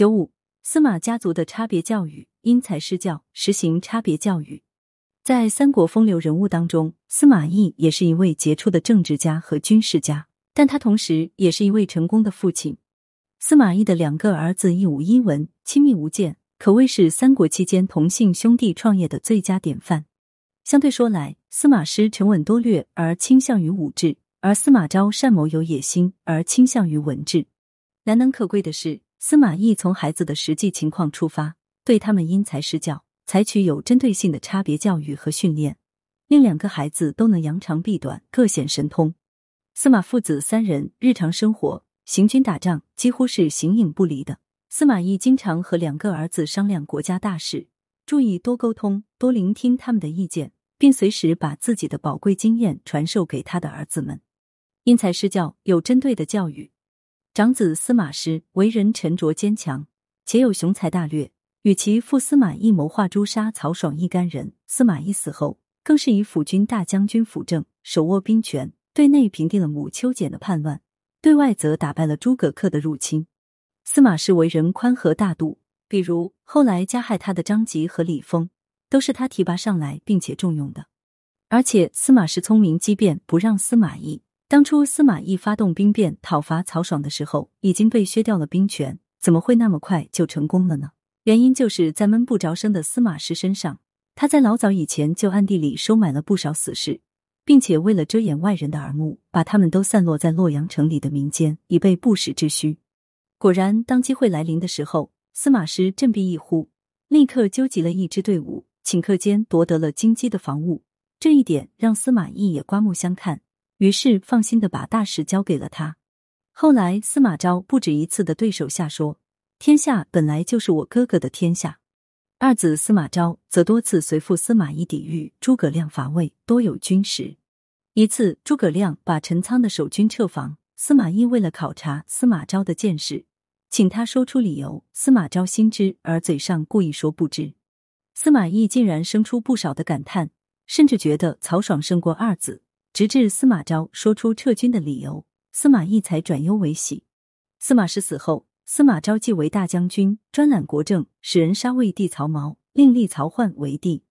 九五，司马家族的差别教育，因材施教，实行差别教育。在三国风流人物当中，司马懿也是一位杰出的政治家和军事家，但他同时也是一位成功的父亲。司马懿的两个儿子一武一文，亲密无间，可谓是三国期间同姓兄弟创业的最佳典范。相对说来，司马师沉稳多略而倾向于武治，而司马昭善谋有野心而倾向于文治。难能可贵的是，司马懿从孩子的实际情况出发，对他们因材施教。采取有针对性的差别教育和训练，令两个孩子都能扬长避短，各显神通。司马父子三人日常生活、行军打仗几乎是形影不离的。司马懿经常和两个儿子商量国家大事，注意多沟通、多聆听他们的意见，并随时把自己的宝贵经验传授给他的儿子们。因材施教，有针对的教育。长子司马师为人沉着坚强，且有雄才大略。与其父司马懿谋划诛杀曹爽一干人，司马懿死后，更是以辅军大将军辅政，手握兵权，对内平定了母丘俭的叛乱，对外则打败了诸葛恪的入侵。司马氏为人宽和大度，比如后来加害他的张吉和李丰，都是他提拔上来并且重用的。而且司马氏聪明机变，不让司马懿。当初司马懿发动兵变讨伐曹爽的时候，已经被削掉了兵权，怎么会那么快就成功了呢？原因就是在闷不着声的司马师身上，他在老早以前就暗地里收买了不少死士，并且为了遮掩外人的耳目，把他们都散落在洛阳城里的民间，以备不时之需。果然，当机会来临的时候，司马师振臂一呼，立刻纠集了一支队伍，顷刻间夺得了京畿的防务。这一点让司马懿也刮目相看，于是放心的把大事交给了他。后来，司马昭不止一次的对手下说。天下本来就是我哥哥的天下。二子司马昭则多次随父司马懿抵御诸葛亮伐魏，多有军实。一次，诸葛亮把陈仓的守军撤防，司马懿为了考察司马昭的见识，请他说出理由。司马昭心知，而嘴上故意说不知。司马懿竟然生出不少的感叹，甚至觉得曹爽胜过二子。直至司马昭说出撤军的理由，司马懿才转忧为喜。司马师死后。司马昭继为大将军，专揽国政，使人杀魏帝曹髦，另立曹奂为帝。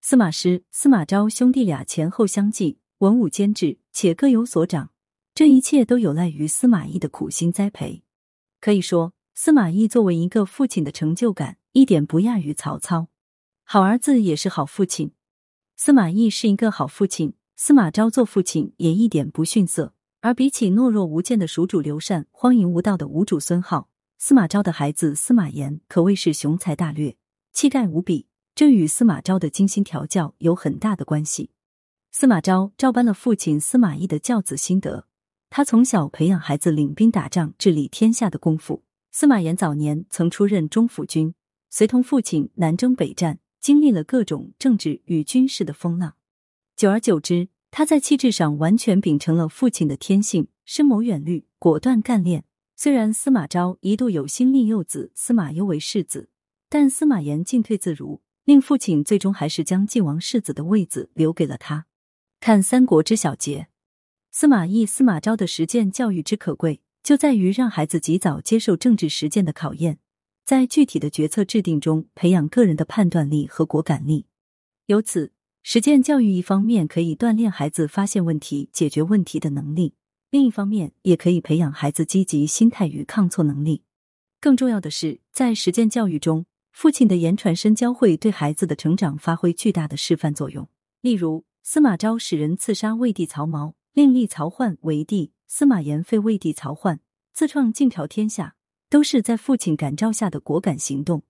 司马师、司马昭兄弟俩前后相继，文武兼治，且各有所长。这一切都有赖于司马懿的苦心栽培。可以说，司马懿作为一个父亲的成就感，一点不亚于曹操。好儿子也是好父亲。司马懿是一个好父亲，司马昭做父亲也一点不逊色。而比起懦弱无见的蜀主刘禅，荒淫无道的吴主孙浩。司马昭的孩子司马炎可谓是雄才大略、气概无比，这与司马昭的精心调教有很大的关系。司马昭照搬了父亲司马懿的教子心得，他从小培养孩子领兵打仗、治理天下的功夫。司马炎早年曾出任中府军，随同父亲南征北战，经历了各种政治与军事的风浪。久而久之，他在气质上完全秉承了父亲的天性，深谋远虑，果断干练。虽然司马昭一度有心立幼子司马攸为世子，但司马炎进退自如，令父亲最终还是将晋王世子的位子留给了他。看三国之小节，司马懿、司马昭的实践教育之可贵，就在于让孩子及早接受政治实践的考验，在具体的决策制定中培养个人的判断力和果敢力。由此，实践教育一方面可以锻炼孩子发现问题、解决问题的能力。另一方面，也可以培养孩子积极心态与抗挫能力。更重要的是，在实践教育中，父亲的言传身教会对孩子的成长发挥巨大的示范作用。例如，司马昭使人刺杀魏帝曹髦，另立曹奂为帝；司马炎废魏帝曹奂，自创晋朝天下，都是在父亲感召下的果敢行动。